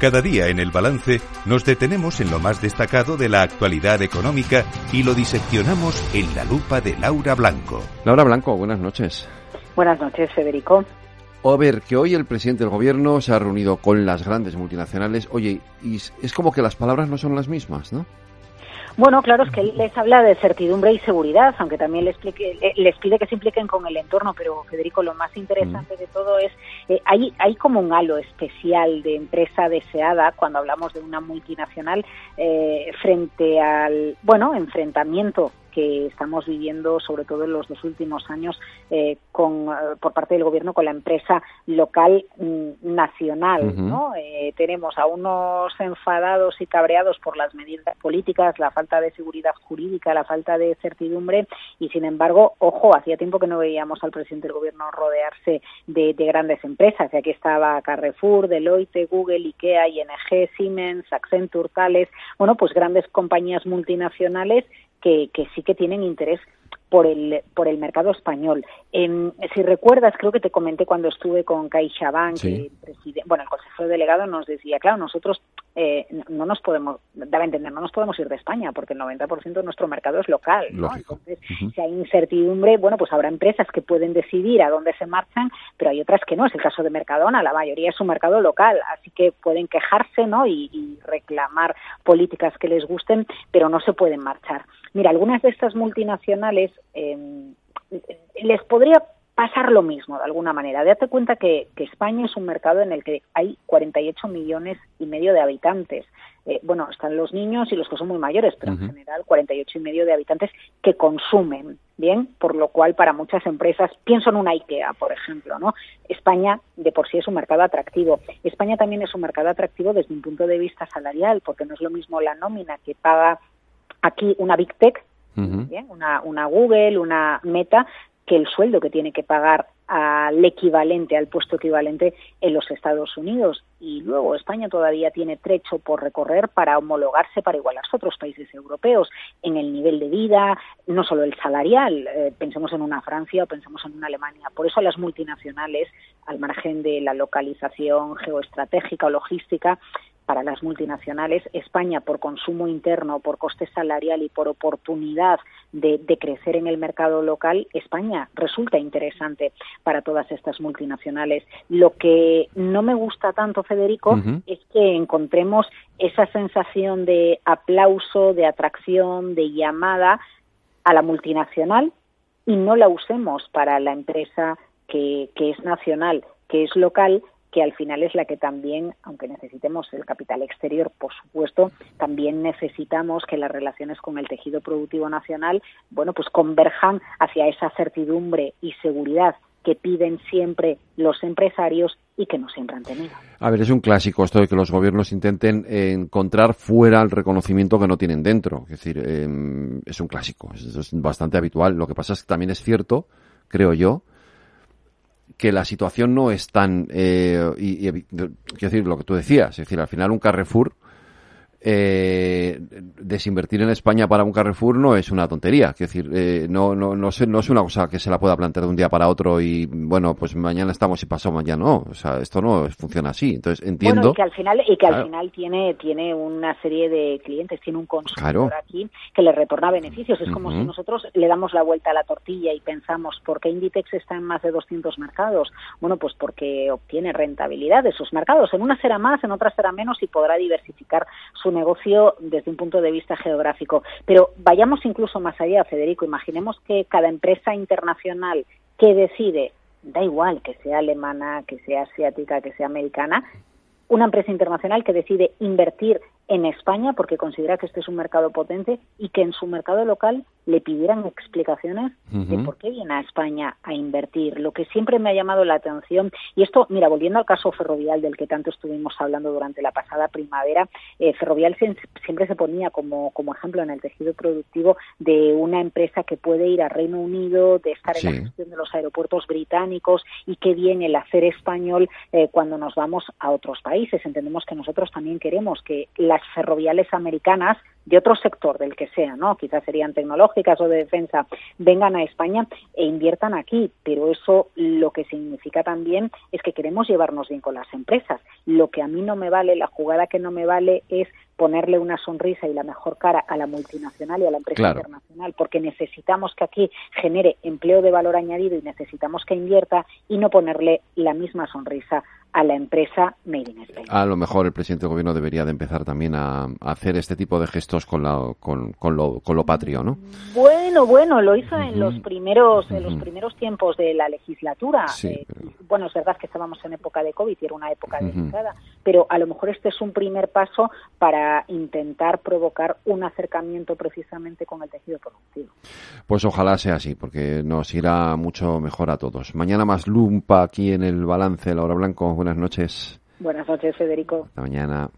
Cada día en el balance nos detenemos en lo más destacado de la actualidad económica y lo diseccionamos en la lupa de Laura Blanco. Laura Blanco, buenas noches. Buenas noches, Federico. A ver, que hoy el presidente del gobierno se ha reunido con las grandes multinacionales. Oye, y es como que las palabras no son las mismas, ¿no? Bueno, claro, es que él les habla de certidumbre y seguridad, aunque también les, pide que se impliquen con el entorno, pero Federico, lo más interesante de todo es, eh, hay, hay como un halo especial de empresa deseada cuando hablamos de una multinacional eh, frente al, bueno, enfrentamiento que estamos viviendo, sobre todo en los dos últimos años, eh, con, eh, por parte del gobierno con la empresa local mm, nacional. ¿no? Eh, tenemos a unos enfadados y cabreados por las medidas políticas, la falta de seguridad jurídica, la falta de certidumbre y, sin embargo, ojo, hacía tiempo que no veíamos al presidente del gobierno rodearse de, de grandes empresas. Y aquí estaba Carrefour, Deloitte, Google, IKEA, ING, Siemens, Accenture, Thales, bueno, pues grandes compañías multinacionales que, que sí que tienen interés por el, por el mercado español. si recuerdas, creo que te comenté cuando estuve con CaixaBank, sí. bueno, el consejero delegado nos decía, claro, nosotros eh, no nos podemos, debe entender, no nos podemos ir de España porque el 90% de nuestro mercado es local. ¿no? Entonces, si hay incertidumbre, bueno, pues habrá empresas que pueden decidir a dónde se marchan, pero hay otras que no. Es el caso de Mercadona, la mayoría es un mercado local, así que pueden quejarse ¿no? y, y reclamar políticas que les gusten, pero no se pueden marchar. Mira, algunas de estas multinacionales eh, les podría pasar lo mismo de alguna manera. Date cuenta que, que, España es un mercado en el que hay 48 millones y medio de habitantes. Eh, bueno, están los niños y los que son muy mayores, pero uh -huh. en general 48 y medio de habitantes que consumen, ¿bien? Por lo cual para muchas empresas, pienso en una IKEA, por ejemplo, ¿no? España de por sí es un mercado atractivo. España también es un mercado atractivo desde un punto de vista salarial, porque no es lo mismo la nómina que paga aquí una Big Tech. ¿bien? Una, una Google, una Meta, que el sueldo que tiene que pagar al equivalente, al puesto equivalente en los Estados Unidos. Y luego España todavía tiene trecho por recorrer para homologarse para igualar a otros países europeos en el nivel de vida, no solo el salarial, eh, pensemos en una Francia o pensemos en una Alemania. Por eso las multinacionales, al margen de la localización geoestratégica o logística, para las multinacionales, España por consumo interno, por coste salarial y por oportunidad de, de, crecer en el mercado local, España resulta interesante para todas estas multinacionales. Lo que no me gusta tanto, Federico, uh -huh. es que encontremos esa sensación de aplauso, de atracción, de llamada a la multinacional y no la usemos para la empresa que, que es nacional, que es local, que al final es la que también, aunque necesitemos el capital exterior, por supuesto, también necesitamos que las relaciones con el tejido productivo nacional, bueno, pues converjan hacia esa certidumbre y seguridad que piden siempre los empresarios y que no siempre han tenido. A ver, es un clásico esto de que los gobiernos intenten encontrar fuera el reconocimiento que no tienen dentro. Es decir, eh, es un clásico, es bastante habitual. Lo que pasa es que también es cierto, creo yo, que la situación no es tan eh, y, y, quiero decir lo que tú decías, es decir, al final un Carrefour eh, desinvertir en España para un Carrefour no es una tontería, es decir, eh, no, no, no, no, es una cosa que se la pueda plantear de un día para otro y bueno, pues mañana estamos y pasado mañana no, o sea, esto no funciona así, entonces entiendo. Bueno, y que al final, y que claro. al final tiene, tiene una serie de clientes, tiene un consumidor claro. aquí que le retorna beneficios, es como uh -huh. si nosotros le damos la vuelta a la tortilla y pensamos, ¿por qué Inditex está en más de 200 mercados? Bueno, pues porque obtiene rentabilidad de esos mercados, en unas será más, en otras será menos y podrá diversificar su negocio desde un punto de vista geográfico. Pero vayamos incluso más allá, Federico. Imaginemos que cada empresa internacional que decide, da igual que sea alemana, que sea asiática, que sea americana, una empresa internacional que decide invertir en España porque considera que este es un mercado potente y que en su mercado local le pidieran explicaciones uh -huh. de por qué viene a España a invertir. Lo que siempre me ha llamado la atención, y esto, mira, volviendo al caso ferrovial del que tanto estuvimos hablando durante la pasada primavera, eh, Ferrovial siempre se ponía como, como ejemplo en el tejido productivo de una empresa que puede ir a Reino Unido, de estar sí. en la gestión de los aeropuertos británicos y qué bien el hacer español eh, cuando nos vamos a otros países. Entendemos que nosotros también queremos que las ferroviales americanas de otro sector, del que sea, ¿no? Quizás serían tecnológicas o de defensa, vengan a España e inviertan aquí. Pero eso lo que significa también es que queremos llevarnos bien con las empresas. Lo que a mí no me vale, la jugada que no me vale es ponerle una sonrisa y la mejor cara a la multinacional y a la empresa internacional, porque necesitamos que aquí genere empleo de valor añadido y necesitamos que invierta y no ponerle la misma sonrisa a la empresa Made in Spain. A lo mejor el presidente del gobierno debería de empezar también a, hacer este tipo de gestos con, la, con, con, lo, con lo patrio, ¿no? Bueno, bueno, lo hizo en los primeros en los primeros tiempos de la legislatura. Eh, bueno, es verdad que estábamos en época de COVID y era una época delicada, pero a lo mejor este es un primer paso para intentar provocar un acercamiento precisamente con el tejido productivo. Pues ojalá sea así, porque nos irá mucho mejor a todos. Mañana más lumpa aquí en el balance, Laura Blanco buenas noches. Buenas noches, Federico. Hasta mañana.